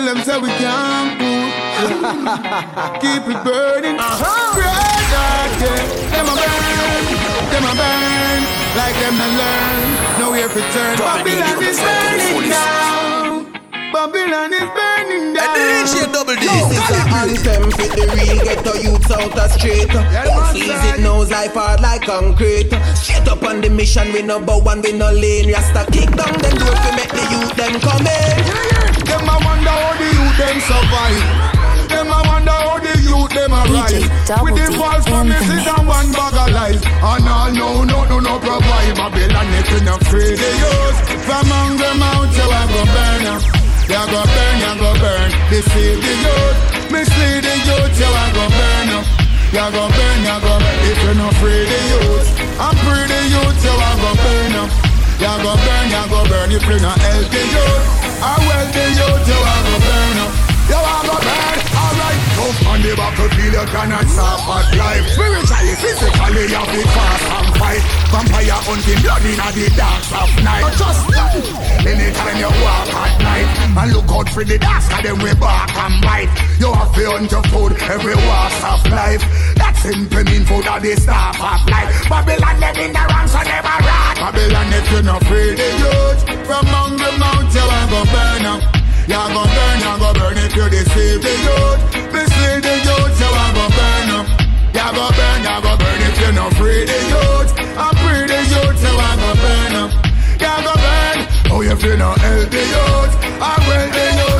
tell them say we can't move. Keep it burning. Uh-huh. Dark, yeah. Them a burn, them a burn. Like them a learn. Nowhere to turn. Babylon is burning down. Babylon is burning down. And DJ Double D. This is an anthem for the real ghetto youths out the street. Squeeze it nose life hard like concrete. Straight up on the mission, we no bow and we no lane. Rasta kick down them doors to make the youth them come in. Them a wonder how the youth them survive. Them a wonder how the youth them arrive. With the false promises and one bag of lies. And all no, no, no, no provide. Babylon it in a free the youth. From hungry mouth you a go burn up. You go burn, you go burn. Deceive the youth. Mislead the youth you a go burn up. You go burn, you go. If you no free the youth. And free the youth you a go burn up. You go burn, you go burn. If you no help the youth. I well the youth you a go burn up. You a go burn. Tough on the battlefield, you cannot stop at life. Spiritually, physically, you be fast and fight. Vampire hunting blood in the dark of night. Just anytime you walk at night, and look out for the dark, cause them we bark and bite. You have to hunt your food every walk of life. That simple mean food at the start of life. Babylon them in the wrong, so never right. Babylon, if you're not free, the youth from among the mountains, you are gonna burn up. You go burn, you go burn if you deceive the youth. Mislead the youth, you a go burn up. You go burn, you go burn if you not free the youth. And free the youth, you a go burn up. You go burn, oh if you not help the youth. And well the youth,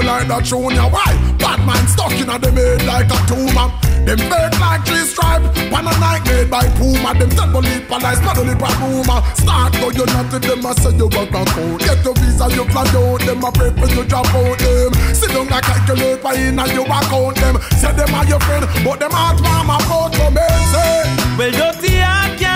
Go like that show ya why? Bad man stuck in a them head like a tumor. Them fake like three stripe. Pan a night made by Puma. Them tell police police, not only by rumor. Start go you not to them a say you work a code. Get your visa you fly out. Them a pray for you drop out them. Sit down and calculate by in and you account them. Say them are your friend, but them heart mama out for me. Say Well, dirty heart can't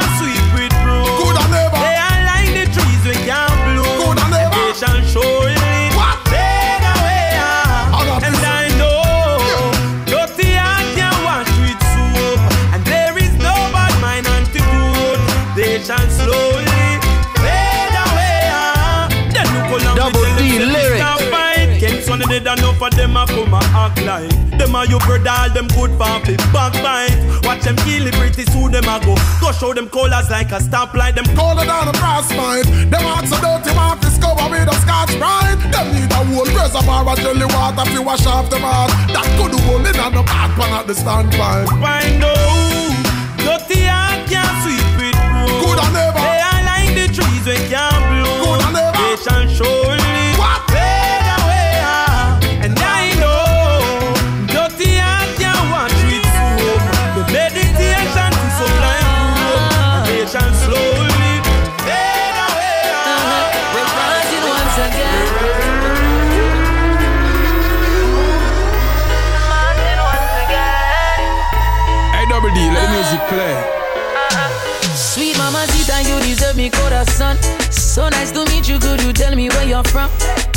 them a act like Them a you brother, all them good for fi backbite Watch them kill it pretty soon them a go Go show them colors like a stoplight Them Colder than a brass fight. Them hearts so dirty, to discover with a Scotch-Brite. Them need a whole reservoir of jelly water to wash off them heart. That could hold in on the back pan at the standpipe. find out Dirty So nice to meet you, could you tell me where you're from?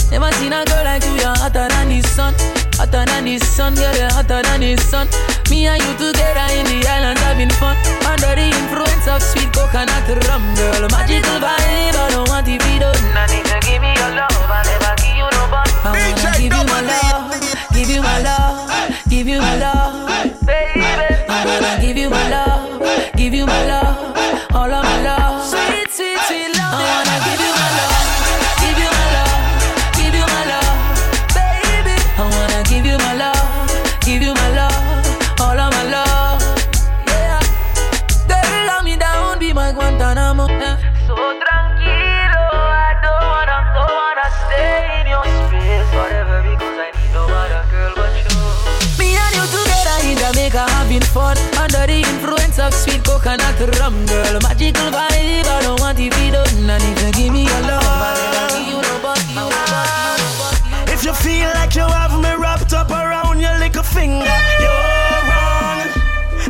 Never seen a girl like you, you're hotter than the sun. Hotter than the sun, girl, you're hotter than the sun. Me and you together in the island having fun. Under the influence of sweet coconut rum, girl. Magical vibe, I don't want to be done. I need to give me your love, I never give you no bun. I wanna give you my love, give you my love, give you my love, baby. I wanna give you my love, give you my love, all of my love. Like sweet coconut rum, girl. Magical vibe, I don't want to be done. And if you give me your love, If you feel like you have me wrapped up around your little finger, you're wrong.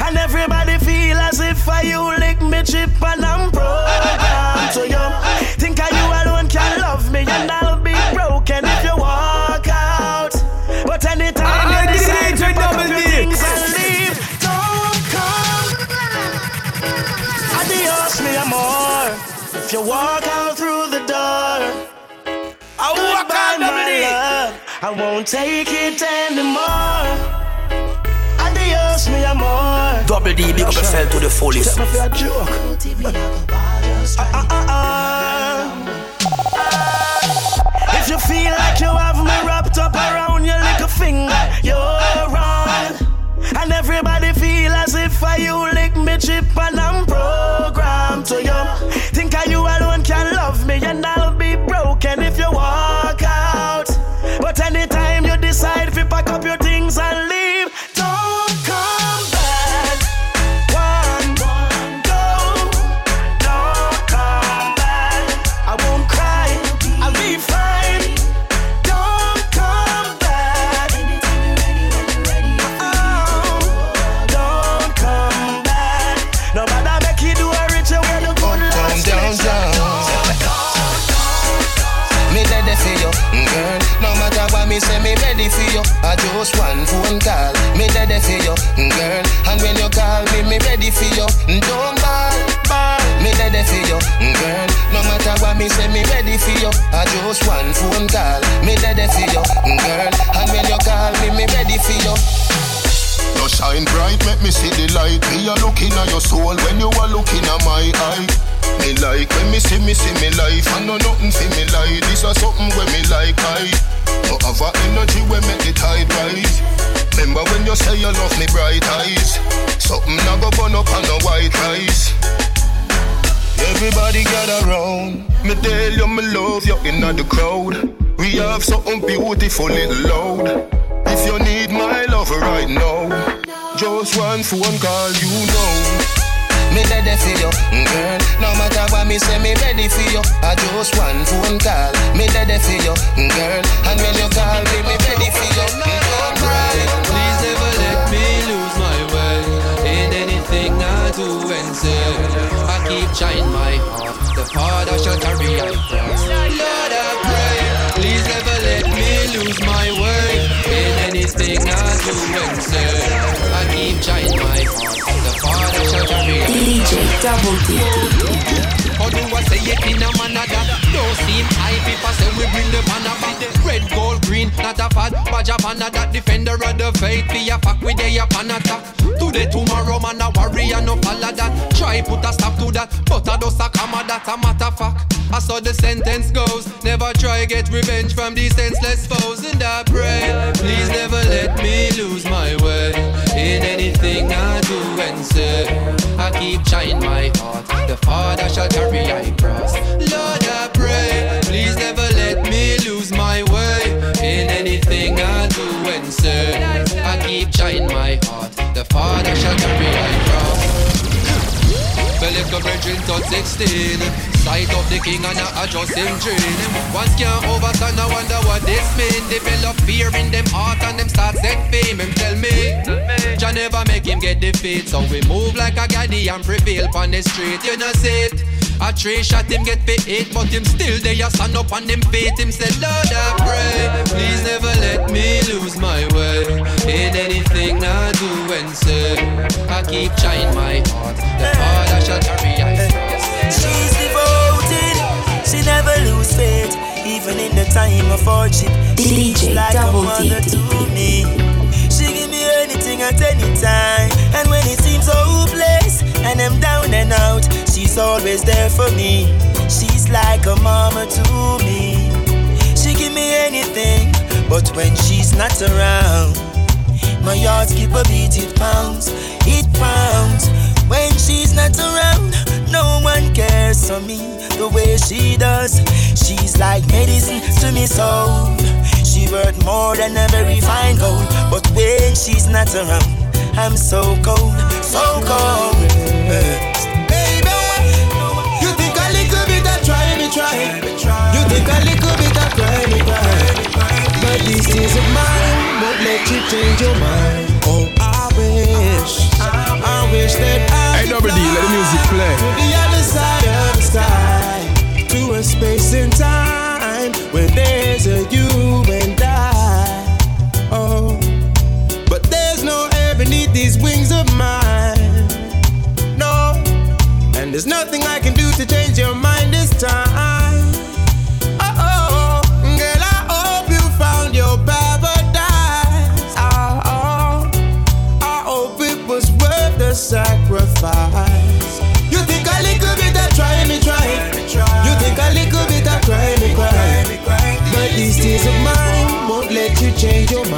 And everybody feel as if I you lick me chip and I'm programmed to you. I won't take it anymore trust me, I'm. Double D, big up yourself to the fullest. Take me for a joke. Uh, uh, uh, if you feel like you have me wrapped up around your little finger, you're wrong. And everybody feel as if I you lick me chip and just one phone call. Me ready for you, mm, girl. And when you call me, me ready for you. Mm, don't ball, ball. Me ready for you, mm, girl. No matter what me say, me ready for you. I just one phone call. Me ready for you, girl. And when you call me, me ready for you. You shine bright, make me see the light. Me a looking at your soul when you are looking at my eye. Me like when me see me see me life. I know nothing for me like this or something when me like I. No have a energy when make the tide rise. Remember when you say you love me bright eyes. Something not go burn up on the white rice. Everybody gather round. Me tell you me love you in the crowd. We have something beautiful little loud. If you need my love right now, just one phone call, you know me ready for you, mm, girl. No matter what me say, me ready for you. I just one phone call, me ready for you, mm, girl. And when you call me, me ready for you. Mm, Please never let me lose my way in anything I do and say. I keep trying my heart. The Father shall carry I cross. Lord, I pray. Please never let me lose my way in anything I do and say. I keep trying my. DJ Double D. How do I say it in a manner that don't seem high? People say we bring the banner back. Red, gold, green, not a fad. Badge of that defender of the faith. Be a fuck with a pan attack. Today, tomorrow, man, a warrior, no follow that. Try put a stop to that, but I just a comma that a matter fact. I saw the sentence goes. Never try get revenge from these senseless foes. And I carry I cross. Lord, I pray, please never let me lose my way in anything I do and say. I keep trying my heart. The Father shall carry I cross. The little brethren touch 16 Sight of the king and I adjust him train Once can't overstand, I wonder what this mean Develop fear in them heart and them start set fame Him tell me, Jah never make him get defeat So we move like a gaddy and prevail on the street You know see it a three shot him get paid but him still there. Stand up on him feet. Him said, Lord, I pray, please never let me lose my way in anything I do and say. I keep trying my heart. The Father shall carry I She's devoted. She never lose faith, even in the time of hardship. DJ like Double D. To me. She give me anything at any time, and when it seems hopeless and I'm down and out, she's always there for me. She's like a mama to me. She give me anything, but when she's not around, my heart skip a beat, it pounds, it pounds. When she's not around, no one cares for me the way she does. She's like medicine to me soul. She worth more than a very fine gold, but when she's not around. I'm so cold, so cold. Baby, you think a little bit try try? You think a little bit? But these of mine won't let you change your mind. Oh, I wish, I wish that I. Hey, nobody, let the music play. change your mind.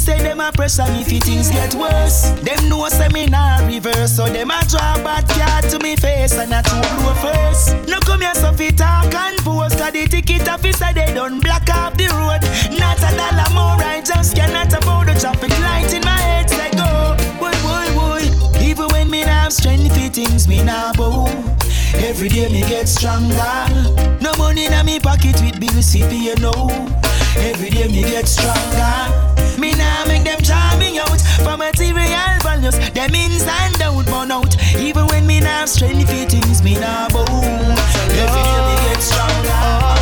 say them a pressure me if things get worse. Them know say me nah reverse, so them a draw bad card to me face and a true blow first. No come here so fit talk and post, cause the ticket officer they done block off the road. Not a dollar more, I just cannot afford the traffic light in my head. Say go, boy, boy, boy. Even when me nah have strength, things me nah bow. Every day me get stronger. No money in me pocket with bills you know. Every day me get stronger. Me now make them charming out for material values. Them ins and out burn out. Even when me now strength, things me now boom. Every day me get stronger.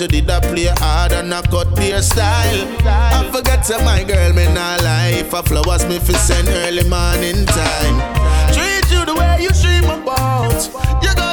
you did a play hard and I cut your style. I forget to my girl, me not life. I flowers me fi send early morning time. Treat you the way you dream about. You go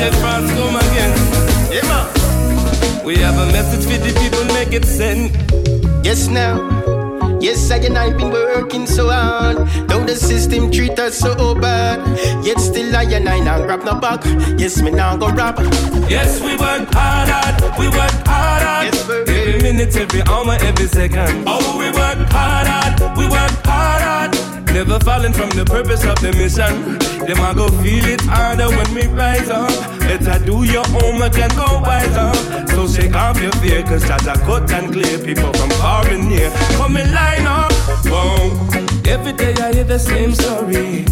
that France come again. Yeah, man. We have a message for the people, make it send. Yes, now. Yes, I and I've been working so hard. Though the system treat us so bad. Yet still I and I not grab no back. Yes, me now go rap. Yes, we work hard, hard. we work hard, hard. Yes, every minute, every hour, every second. Oh, we work hard, hard. we work hard. Never falling from the purpose of the mission. Them I go feel it harder when we rise up. Better do your homework and go wise up. So shake off your fear, cause that's a cut and clear. People from far and near, come and line up. Whoa. Every day I hear the same story.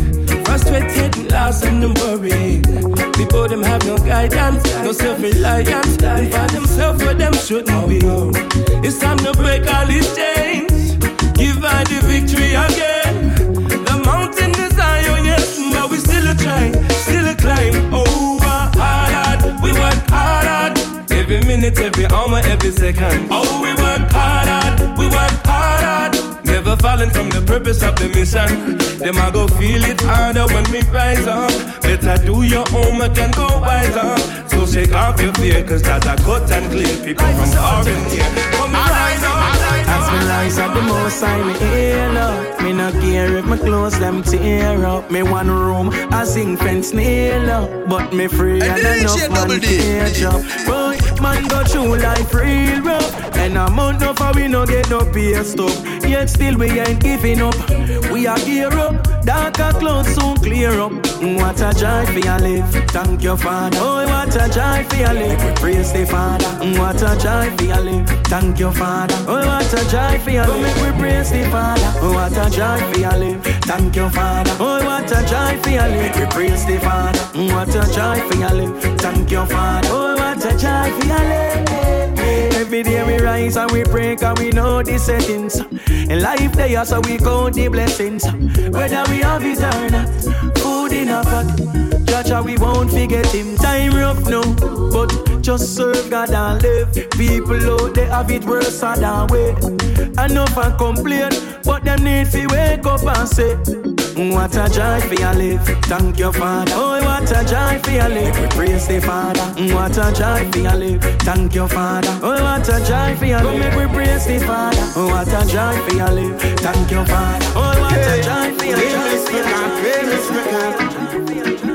Frustrated, lost and them worry. People them have no guidance, no self-reliance. They find themselves where them shouldn't be. It's time to break all these chains. Give her the victory again. We still climb over hard. We work hard. Every minute, every hour, every second. Oh, we work hard. We work hard. Never falling from the purpose of the mission. Them I go feel it harder when we rise up. Better do your homework and go wise up. So shake off your fear, cause that's a cut and clear. People from far and near. Come and rise up. As me rise up the most I me heal up Me no care if my clothes them tear up Me one room I sing fence nail up But me free and enough man cage up Boy, man go through life real rough And I'm month no for we no get no pay stop Yet still we ain't giving up. We are gear up Darker clouds soon clear up. Mm, what a joy for your live Thank your father. Oh, what a joy for your live We praise the father. Mm, what a joy for your live Thank your father. Oh, what a joy for your live we praise the father. Oh, what a joy for your live Thank your father. Oh, what a joy for your live We praise the father. Mm, what a joy for your live Thank your father. Oh, what a joy for your live Every day we rise and we break and we know the settings. In life they are so we count the blessings. Whether we have it or not, food in a pot. We won't forget him. Time rough now, but just serve God and live. People out there have it worse than we. Enough and complain, but them need to wake up and say. What a joy for your live. Thank your father. Oh, what a joy for your live. We praise the father. Mm, what a joy for your live. Thank your father. Oh, what a joy for your live. We praise the father. Oh, what a joy for your live. Thank your father. Oh, what a joy for your live.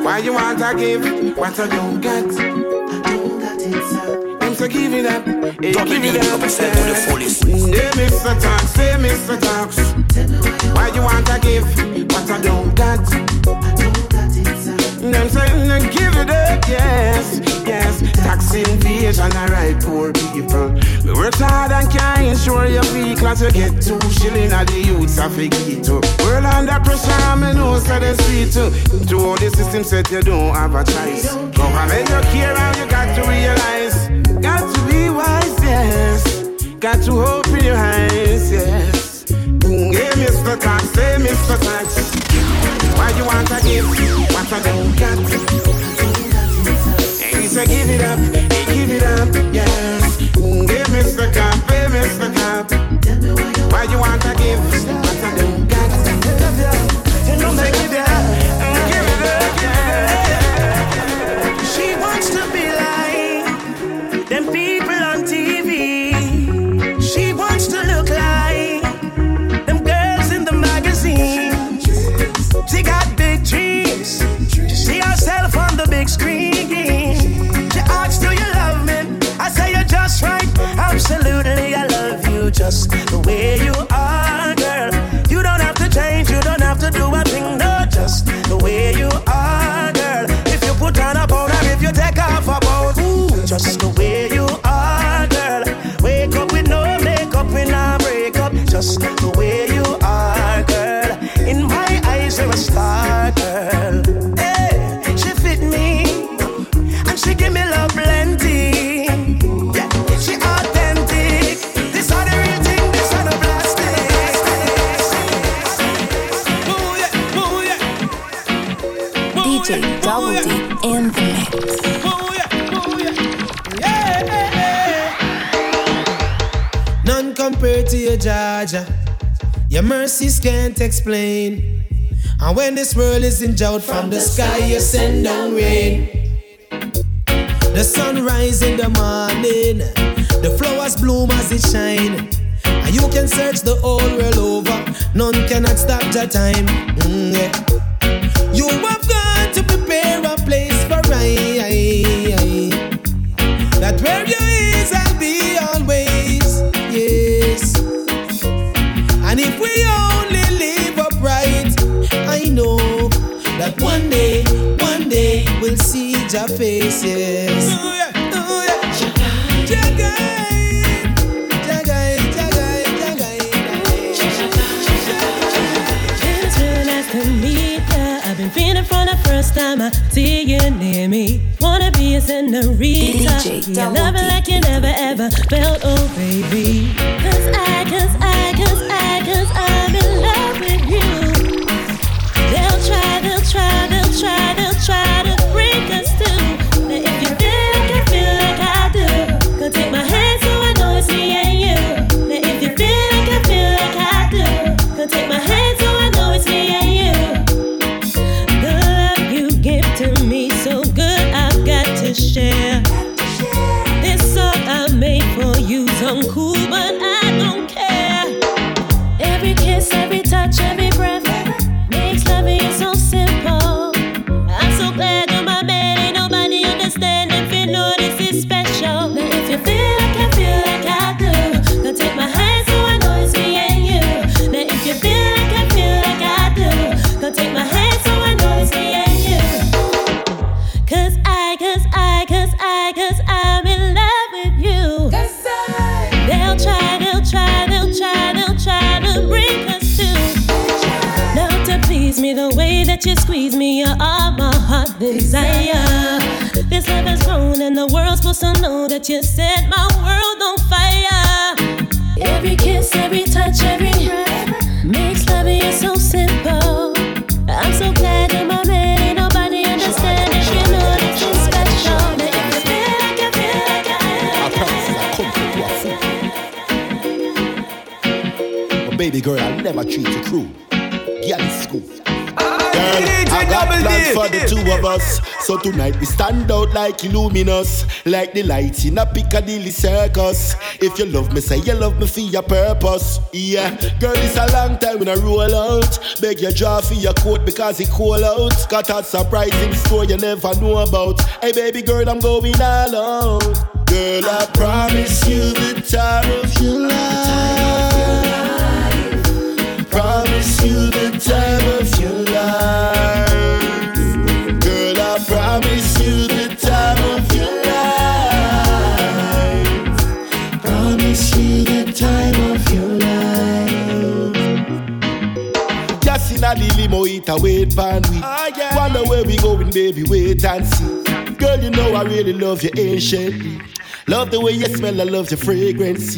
Why you want to give what I don't get? Them so give it up, hey, give it up. to the fullest. Hey, Mr. Talks, say Mr. Talks. Why you want to give what I don't got? It, them saying to give it up, yes, yes. Tax invasion, alright, poor people. We work hard and can't insure your vehicle to get two shilling at the youths of a ghetto. World under pressure, I'm in no so they sweet too. To all the system said you don't have a choice. Government you care and you got to realize. Got to be wise, yes. Got to open your eyes, yes. Hey, Mr. Tax, hey, Mr. Tax. Why you want to give mercies can't explain. And when this world is in drought from the sky, you send down rain. The sun rise in the morning, the flowers bloom as it shine. And you can search the whole world over, none cannot stop the time. Mm, yeah. You have got to prepare see your face. Yes. Oh yeah, oh yeah. Jagai, Jagai, Jagai, It's real nice to meet ya. I've been feeling from the first time I see you near me. Wanna be a senorita. DJ Yeah, Double love it like you never ever felt, oh baby. Cause I, cause I, cause I, cause I'm in love with you. They'll try, they'll try, they'll try share. That you squeeze me, you're all my heart desire. This love has grown and the world's supposed to know that you set my world on fire. Every kiss, every touch, every breath makes loving you so simple. I'm so glad you're my man, ain't nobody understand if you know this is special. Now you feel like I feel like I baby girl, I'll never treat you cruel. I got plans for the two of us. So tonight we stand out like luminous, like the lights in a Piccadilly circus. If you love me, say you love me for your purpose. Yeah, girl, it's a long time when I roll out. Beg your draw for your coat because it cool out. Got a surprising store you never know about. Hey, baby girl, I'm going all out. Girl, I promise you the time of your life. Promise you the time of your life. A the limo, eat a wait pan we. Ah, Wonder where we going, baby, wait and see. Girl, you know I really love you anciently. Love the way you smell, I love your fragrance.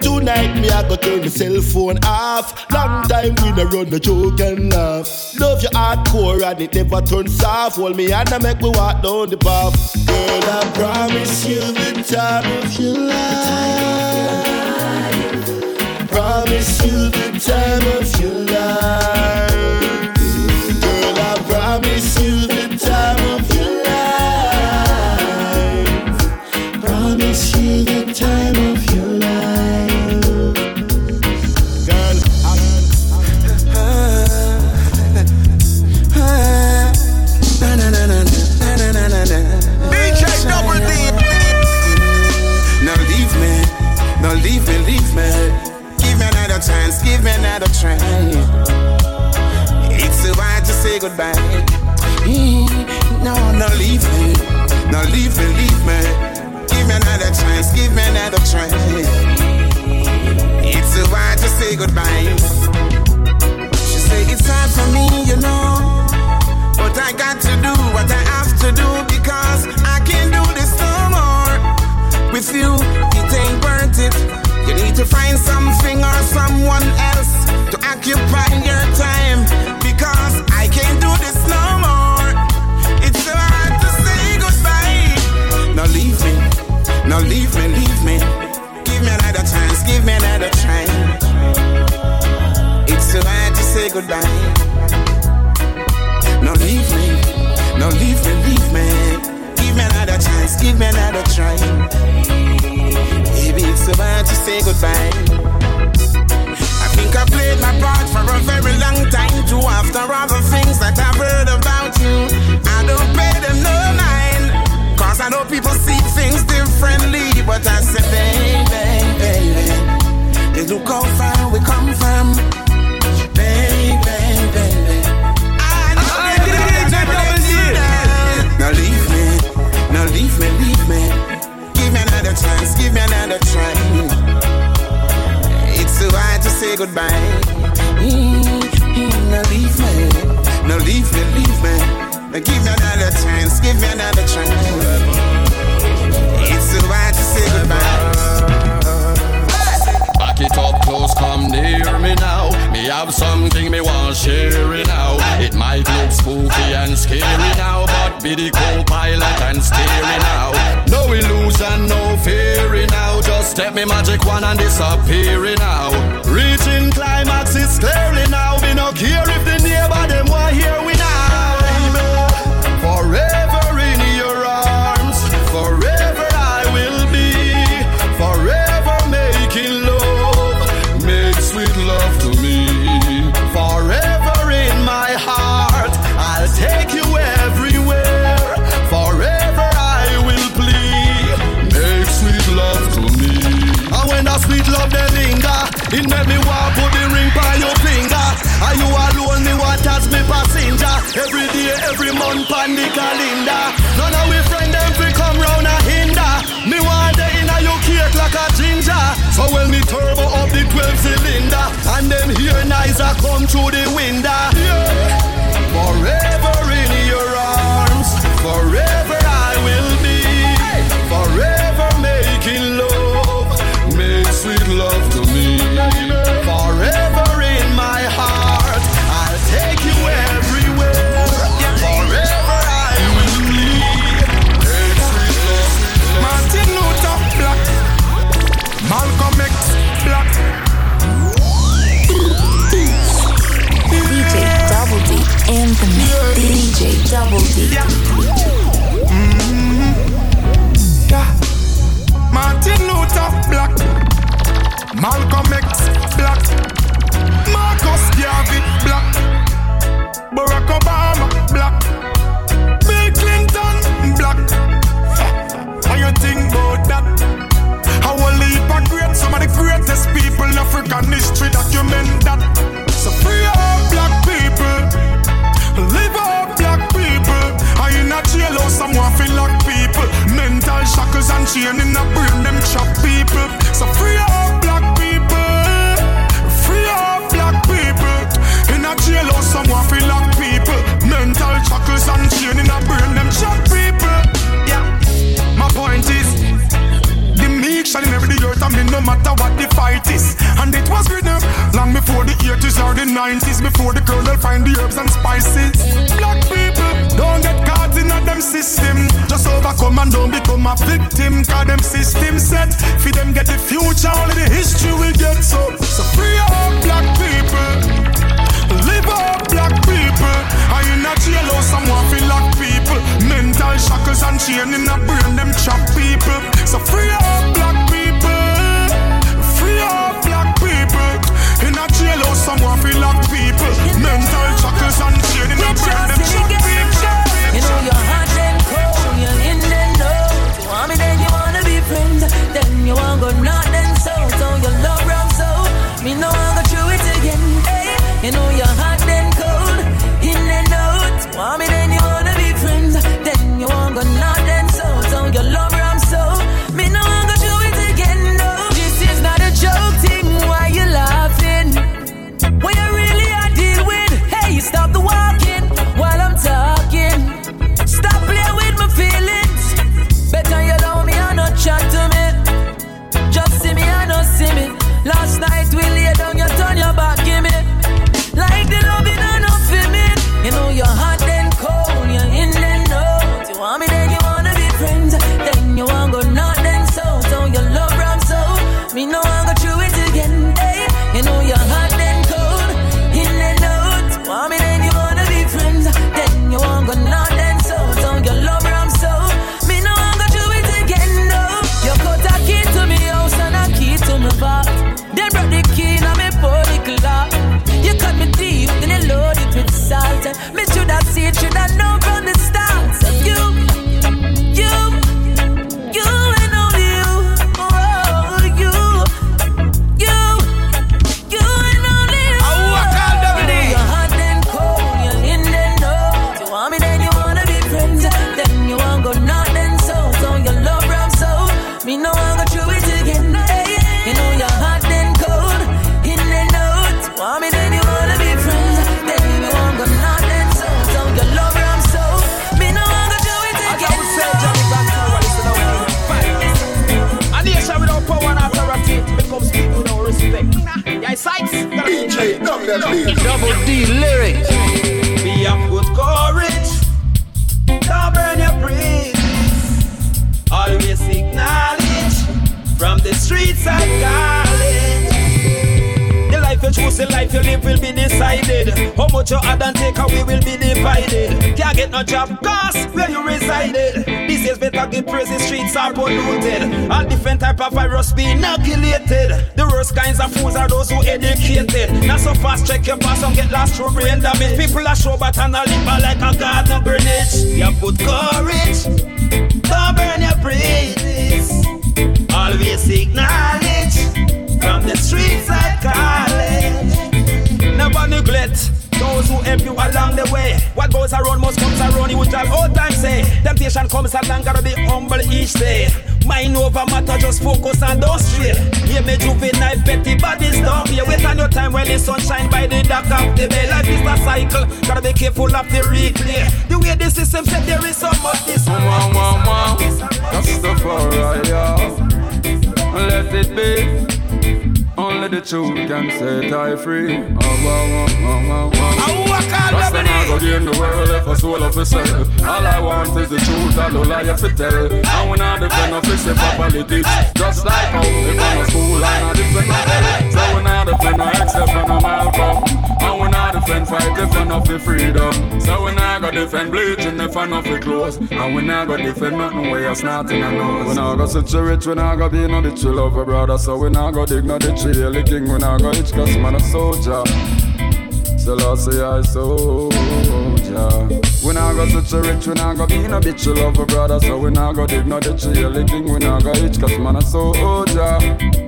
Tonight me I go turn the cell phone off. Long time we no run the joke and laugh. Love your hardcore and it never turns off. Hold me and make me walk down the path. Girl, I promise you the time of your life. Promise you the time of your life. Me another try. It's so hard to say goodbye. Mm, no, no, leave me. No, leave me, leave me. Give me another chance, give me another try. It's so hard to say goodbye. She say it's hard for me, you know. But I got to do what I have to do because I can't do this no more. With you, it ain't worth it. You need to find something or someone else occupy your time because I can't do this no more. It's so hard to say goodbye. Now leave me, now leave me, leave me. Give me another chance, give me another try. It's so hard to say goodbye. Now leave me, now leave me, leave me. Give me another chance, give me another try. Baby, it's so hard to say goodbye. Think I played my part for a very long time too. Chain in a brain, them chop people. So free all black people, free all black people. In a jailhouse, someone feel like people. Mental shackles and chain in a brain, them chop people. Yeah, my point is. The meek shall inherit the earth, and me no matter what the fight is. And it was written long before the 80s or the 90s, before the colonel find the herbs and spices. Black people don't get caught in a them system. Just overcome and don't become a victim. Cause them system set gotta of the replay. The way the system set, there is so much this. Wow, wow, wow. That's yeah. Let it be. Only the truth can set I free. Oh, wow, wow, wow, wow, wow. Them I go gain the world if a soul of cell. All I want is the truth, I don't lie if it tell. And when I defend of fix it properly teach. Just like how if I'm a school and I defend of hell. So when I defend I accept and I'm Malcolm. And when I defend fight defend of the freedom. So when I go defend bleaching defend of the clothes. And when I go defend nothing where you're snotting a nose. When I go sit you rich, when I go be no you love a brother. So when I go dig no the king when I go itch, cause man a soldier. So I say I soldier. When I go such a rich, when I go be no bitch, you love a brother. So when I go dig no ditch, you the king when I go itch, cause man a soldier.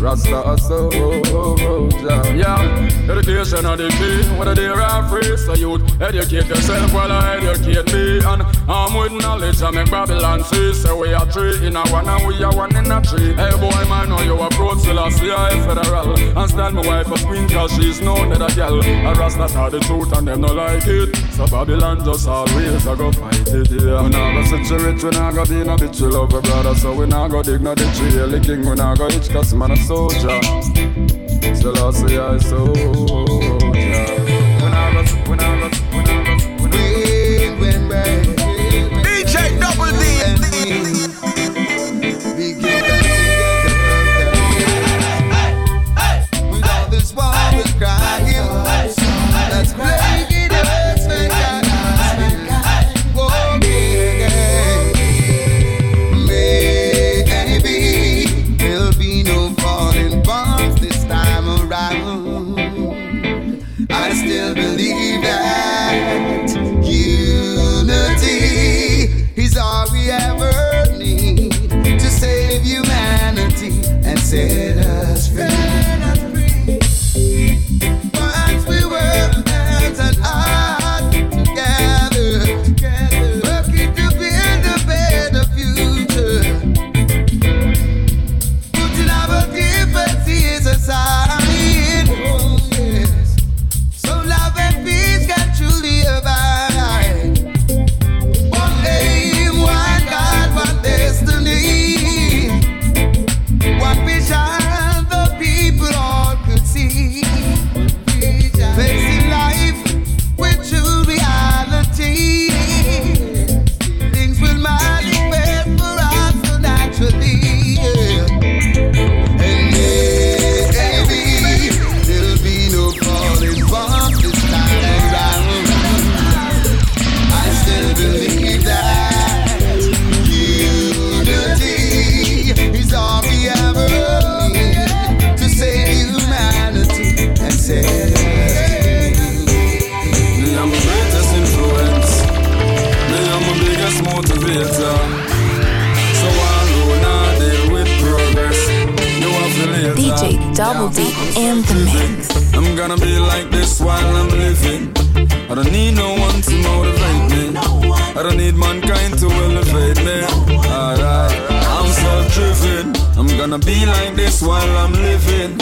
Rasta oh, oh, oh, a soldier. Yeah, education are the key. Whether they are free, so you educate yourself while I educate me. And I'm with knowledge, I make Babylon see. So we are three in a one and we are one in a tree. Hey boy, man, know you approach still I see I federal. And stand my wife a queen cause she's known that a girl. A Rasta are the truth and them no like it. So Babylon just always I go fight it. Yeah, when I go sit rich, when I go be no bitch, you love a brother. So when I go dig no ditch, the king. When I go itch, cause man a soldier. Still I say I soldier. DJ Double D in the mix. I'm gonna be like this while I'm living. I don't need no one to motivate me. I don't need mankind to elevate me. Alright, I'm self-driven. I'm gonna be like this while I'm living.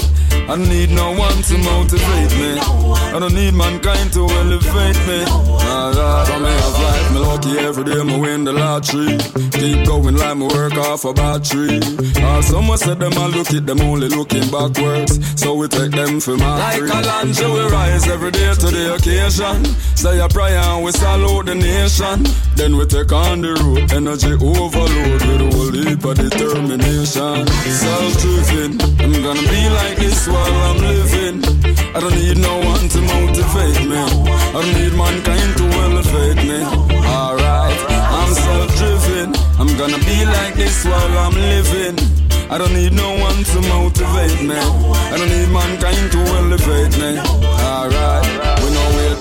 I don't need no one to motivate me. I don't need mankind to elevate me. Nah, God, from me have life, me lucky every day, me win the lottery. Keep going like me work off a battery. Uh, someone said them I look it, them only looking backwards. So we take them for my Like a lunch, we rise every day to the occasion. Say a prayer and we salute the nation. Then we take on the road, energy overload with a whole heap of determination. Self-driven, I'm gonna be like this while I'm living. I don't need no one to motivate me. I don't need mankind to elevate me. Alright, I'm self-driven. I'm gonna be like this while I'm living. I don't need no one to motivate me. I don't need mankind to elevate me. Alright,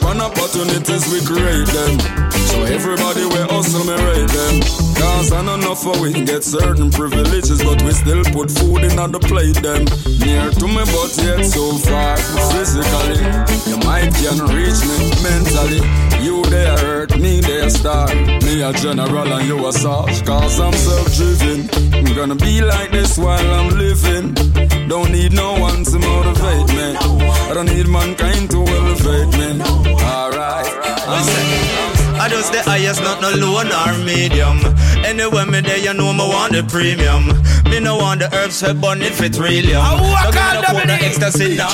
upon opportunities, we create them. So everybody we hustle, me rate them. Cause I know for we get certain privileges, but we still put food in on the plate them. Near to me, but yet so far. Physically, you might can reach me mentally. You there hurt, me there star. Me a general and you a sarge. Cause I'm self-driven. I'm gonna be like this while I'm living. Don't need no one to motivate me. I don't need mankind to elevate me. Alright. I just the highest, not no low nor medium. Anyway, me there, you know me want the premium. Me no want the herbs for bun if it really young. So give me no coke, no ecstasy, no,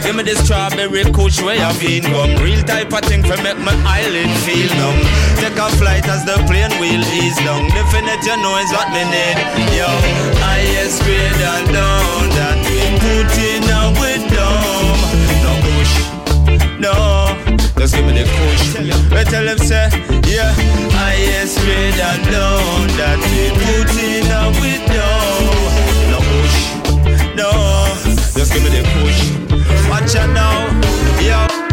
Give me the strawberry kush where I've been gum. Real type of thing for make my eyelid feel numb. Take a flight as the plane wheel ease down. Definite, you know is what me need. Yo, highest grade and down that we put in a with dumb. No push, no. Just give me the push. We tell them say, yeah, highest grade down that we put in a dumb. No push, no. Just give me the push. Watch out now, yo.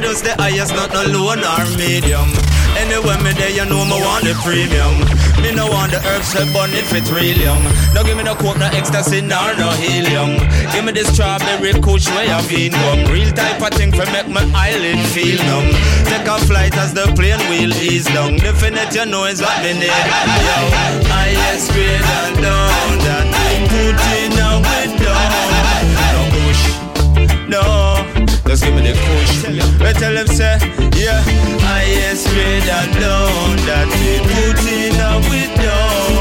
I just the highest, not no low nor medium. Anyway, me there, you know me want the premium. Me no want the herbs for bun it real young. No give me no coke, no ecstasy, nor no helium. Give me the strawberry kush where I've been gum. Real type of thing for make my eyelid feel numb. Take a flight as the plane wheel ease down. Definite, you know is what me need. Yo, highest grade and down that put in a with down. No push, no. Just give me the push. We tell them say, yeah, highest grade and down that we put in a with down.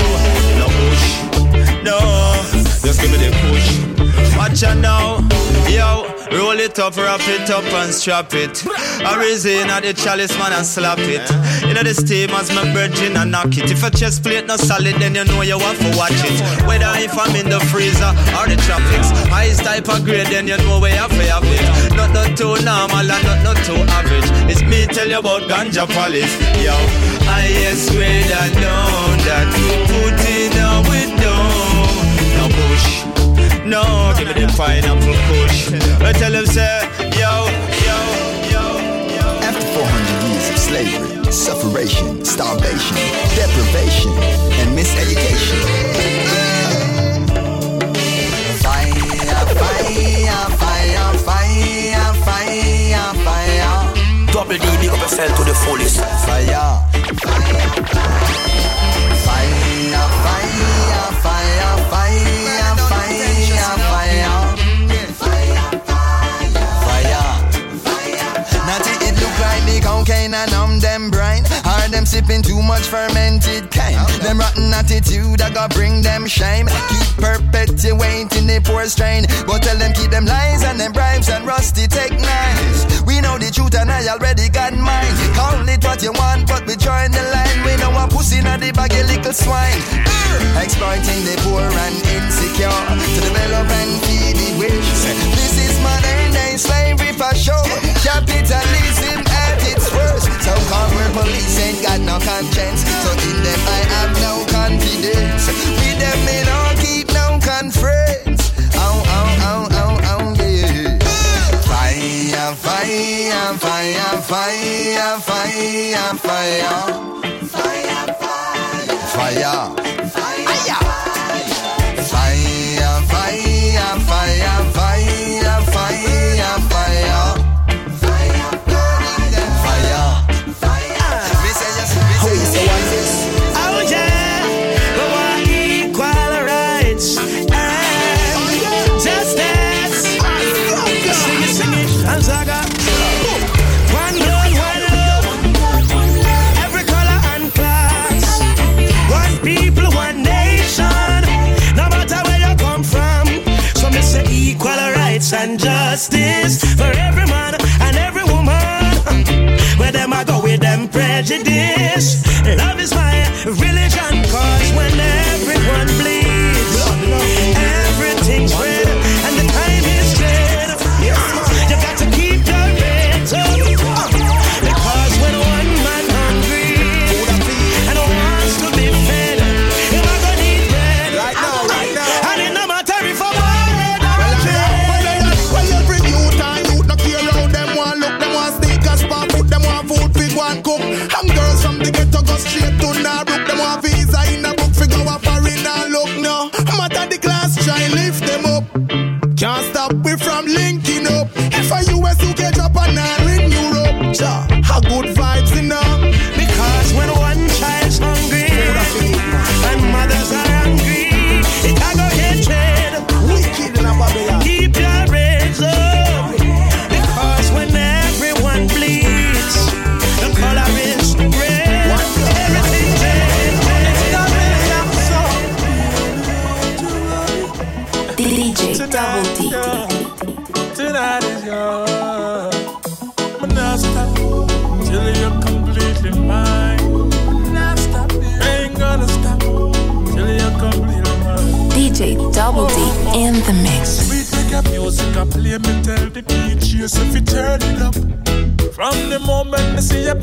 No push, no. Just give me the push. Watch out now, yo. Roll it up, wrap it up and strap it. I raise it at the chalice man and slap it. You know the steam as my virgin and knock it. If a chest plate not solid, then you know you want to watch it. Whether if I'm in the freezer or the tropics. Highest type of grade, then you know where you have to have it. Not not too normal and not not too average. It's me tell you about ganja police. Yo, highest grade and down that put in window. No push. No, give me the pineapple kush. I tell him say, yo, yo, yo, yo. After 400 years of slavery, sufferation, starvation, deprivation, and miseducation. Fire, fire, fire, fire, fire, fire. Double D, big up yourself to the fullest. Fire, fire, fire, sipping too much fermented cane? Them rotten attitude that got bring them shame. Keep perpetuating the poor strain. But tell them keep them lies and them bribes and rusty take knives. We know the truth and I already got mine. Call it what you want, but we join the line. We know a pussy not the bag, little swine. Exploiting the poor and insecure to develop and feed the wish. This is modern day slavery for sure. Capitalism worse. Some corporate police ain't got no conscience, so in them I have no confidence. With them me no keep no conference. Oh oh oh oh oh yeah. Fire, fire, fire, fire, fire, fire, fire, fire. fire.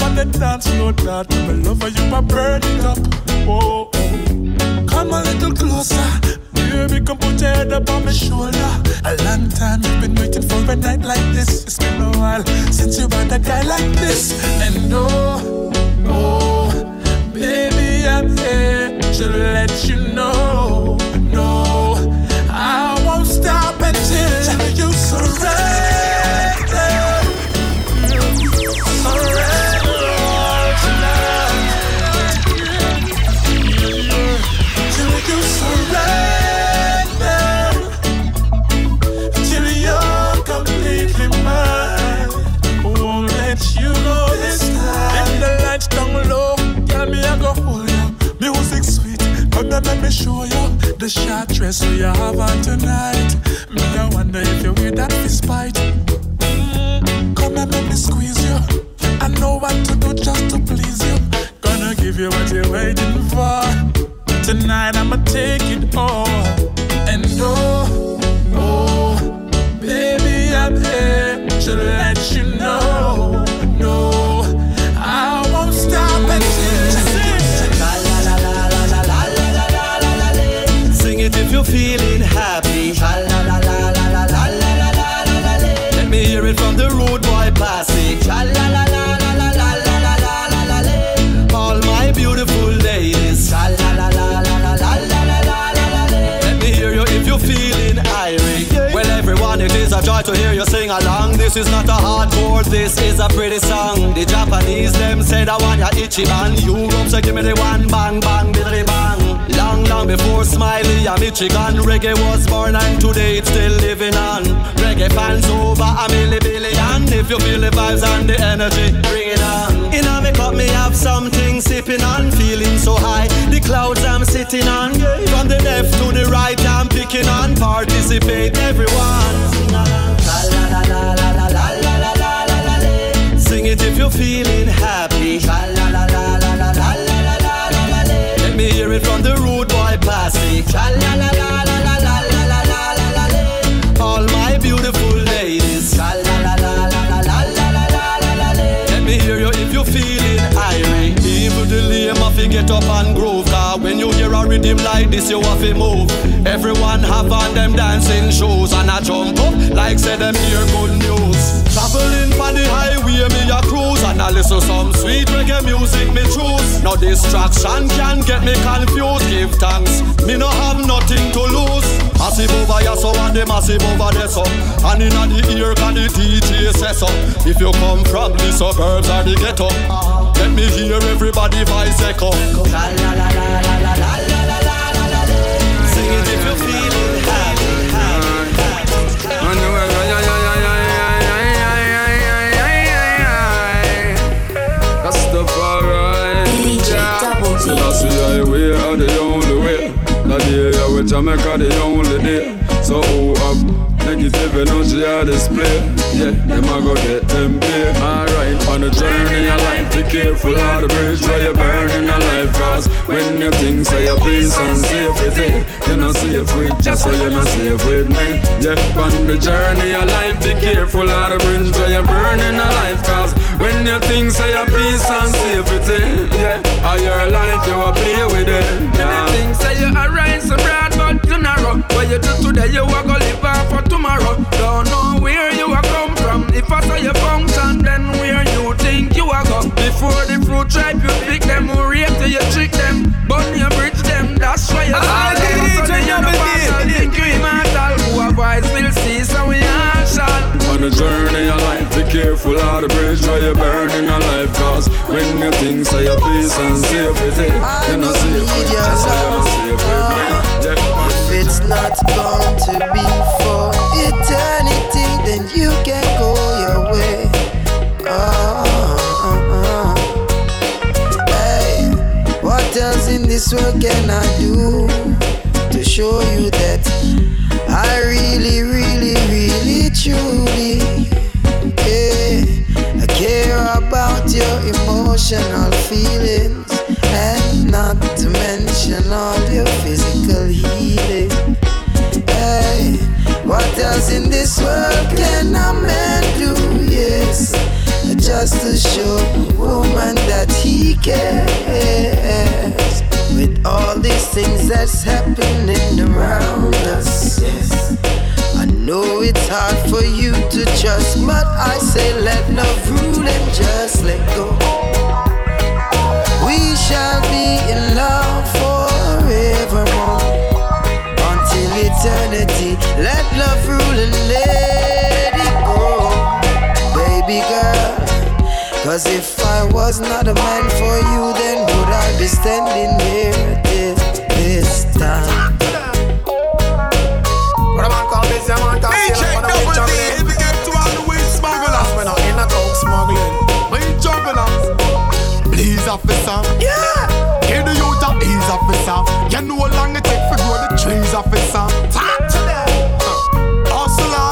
I on the dance floor, that my love for you, I burn it up. Oh, oh. come a little closer. Baby, come put your head up on my shoulder. A long time you've been waiting for a night like this. It's been a while since you had a guy like this. And oh, oh, baby, I'm here to let you know. Dress we have on tonight. Me I wonder if you wear that for spite. Mm, Come and let me squeeze you. I know what to do just to please you. Gonna give you what you're waiting for. Tonight I'ma take it all. And oh, This is not a hardcore, this is a pretty song. The Japanese them said I want ya itchy bang. Europe say give me the one bang bang biddly bang. Long, long before Smiley and Michigan, reggae was born and today it's still living on. Reggae fans over a milli billion. If you feel the vibes and the energy, bring it on. In a cup me have something sipping on, feeling so high. The clouds I'm sitting on. From the left to the right, I'm picking on. Participate, everyone. Sing it if you're feeling happy. Let me hear it from the road boy passing. All my beautiful ladies. Let me hear you if you're feeling irate. Even the lame to get up and groove. When you hear a rhythm like this, you have to move. Everyone have on them dancing shoes and I jump up like say them hear good news. Traveling for the highway, me a cruise and I listen some sweet reggae music me choose. No distraction can get me confused. Give thanks, me no have nothing to lose. Massive over here, so and the massive over there, so. And in the ear, can the DJ say so? If you come from the suburbs or the ghetto, let me hear everybody voice echo. La, la, la, la, la you're feeling high. That's the only way. That day, Jamaica, the only day. So, who up? Negative energy I display. Yeah, them a go get them pay. Alright, on the journey of life, be careful of the bridge where you're burning life. Cause when you think say your peace and safety, you're not safe with just so you're not safe with me. Yeah, on the journey of life, be careful of the bridge where you're burning life. Cause when you think say your peace and safety, yeah, all your life you a play with it. Yeah. Anything say you arise so broad but tomorrow. What you do today, you a go live on for tomorrow. Don't know where you a come from. If I saw you function, then where you think you a go? Before the fruit tribe, you pick them, who rape till you trick them, burn you bridge them. That's why you Ah, say them. DJ So then you Yummy no partial, think you immortal. Who a voice will see, so we all shall. On the journey of life, be careful of the bridge where you're burning a life. Cause when you think say your peace and safety, you're not safe with just so you're not safe If it's not going to be for eternity, then you can go your way. Oh, oh, oh, Hey, what else in this world can I do show you that I really, really, really, truly, yeah, I care about your emotional feelings and not to mention all your physical healing. Hey, what else in this world can a man do? Yes, just to show a woman that he cares. With all these things that's happening around us, yes. I know it's hard for you to trust, but I say let love rule and just let go. We shall be in love forevermore until eternity. Let love rule and let it go, baby girl. Cause if I was not a man for you, then would I be standing here this, this time? What a man call this, a man call DJ Double D, if you get to all the weed smugglers, when I'm in a coke smuggling, weed jugglers. Please, officer. Yeah. Hear the youth of ease, officer. You know how long it take for grow the trees, officer. Talk to them. Hustler.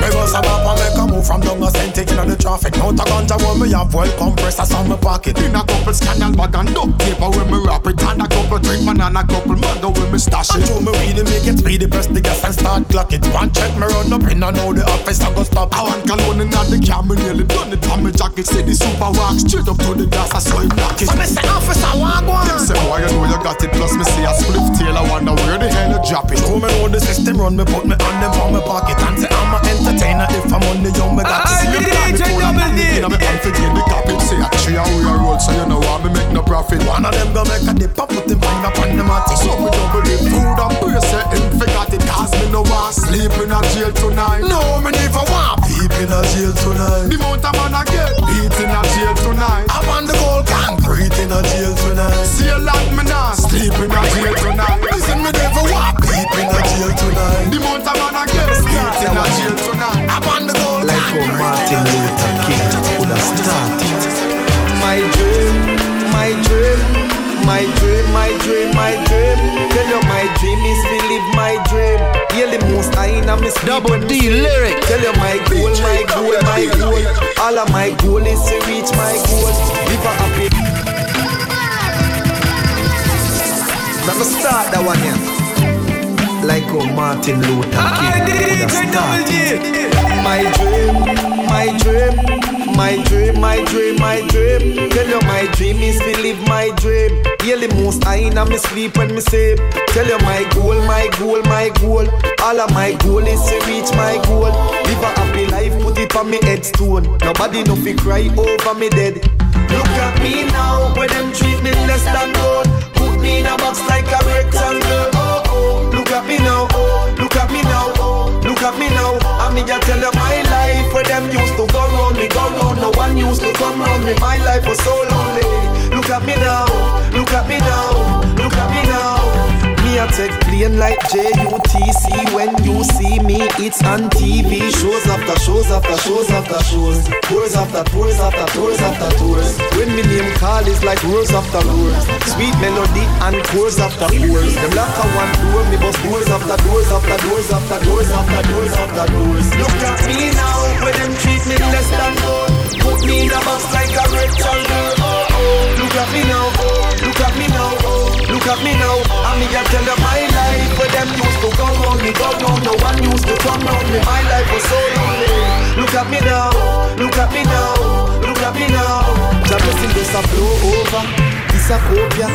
Me bust a bop and make a move from down a cent taking on the traffic. Now to ganja when me have well compressors on my pocket. In a couple scandal bag and duct tape when me wrap it. And a couple drink man and a couple mango when me stash it. Show me and make it speedy, press the gas and start clock it. One check me run up in and know the office I go stop. I want cologne and the camera nearly done it. On me jacket say the super walk straight up to the gas. I saw him knock it. So me say officer want go on. Them say why you know you got it. Plus me see a split tail. I wonder where the hell you drop it. Show me know the system run. Me put me on them from my pocket and say I'm a entertainer. If I'm on the young, got to see me plan the phone and me in me hand for the copy. Say a tree and we a roll, so you know why me make no profit. One of them go make a dip and put him finger on the mat. So me double the food and pray say him forgot it. Cause me no want sleep in a jail tonight. No, me never want sleep in a jail tonight. The amount of man I get beat in a jail tonight. I'm on the gold concrete in a jail tonight. See a lot me nah sleep in a jail tonight. Listen me never want sleep in a jail tonight. The amount of man I get beat in a jail tonight. My dream, my dream. Tell you my dream is to live my dream. Yeah, the most I in a miss Double D lyric. Tell you my goal, my goal, my goal. All of my goal is to reach my goal. Live a happy. Let me start that one here. Like how Martin Luther King would have started. My dream, my dream, my dream, my dream, my dream. Tell you my dream is to live my dream. Yeah, the most I in me sleep when me sleep. Tell you my goal, my goal, my goal. All of my goal is to reach my goal. Live a happy life, put it on me headstone. Nobody no fi cry over me dead. Look at me now, where them treat me less than gold. Put me in a box like a rectangle. Oh oh, look at me now, oh. look at me now, oh. look at me now. Mean, I tell you my life where them used to go round me, go round. No one used to come round me. My life was so lonely. Look at me now, look at me now, look at me now. Me a take plane like J-U-T-C When you see me, it's on TV Shows after shows after shows after shows. Tours after tours after tours after tours. When me name call is like roars after roars Sweet melody and chords after chords. Them lock a one door, me bust doors after doors after doors after doors after doors after doors. Look at me now, where them treat me less than gold. Put me in a box like a rectangle Oh oh, look at me now, oh, look at me now, oh, look at me now I me a tell you my life where them used to go round me, go round No one used to come round me, my life was so lonely. Look at me now, look at me now, look at me now. Just blessing this a blow over. This a copia,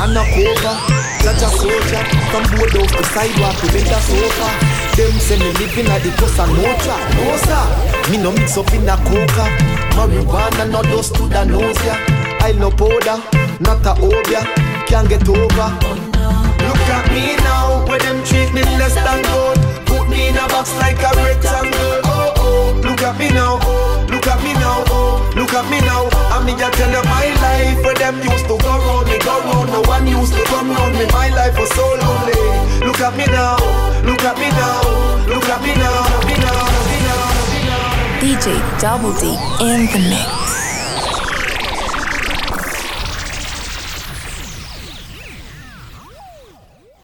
and a cover Judge a soldier, from board off the sidewalk, we build a sofa. Them say me living like the Costa Nostra, no sir. Me no mix up in a coca Marijuana, no dust to the nose, yeah I no powder, not a obeah Can't get over at me now, where them treat me less than gold. Put me in a box like a rectangle. Oh oh, look at me now, look at me now, Oh, look at me now. I mean, I tell you my life, where them used to go round me, go round. No one used to come round me. My life was so lonely. Look at me now, look at me now, look at me now, now, now, me now. DJ Double D in the mix.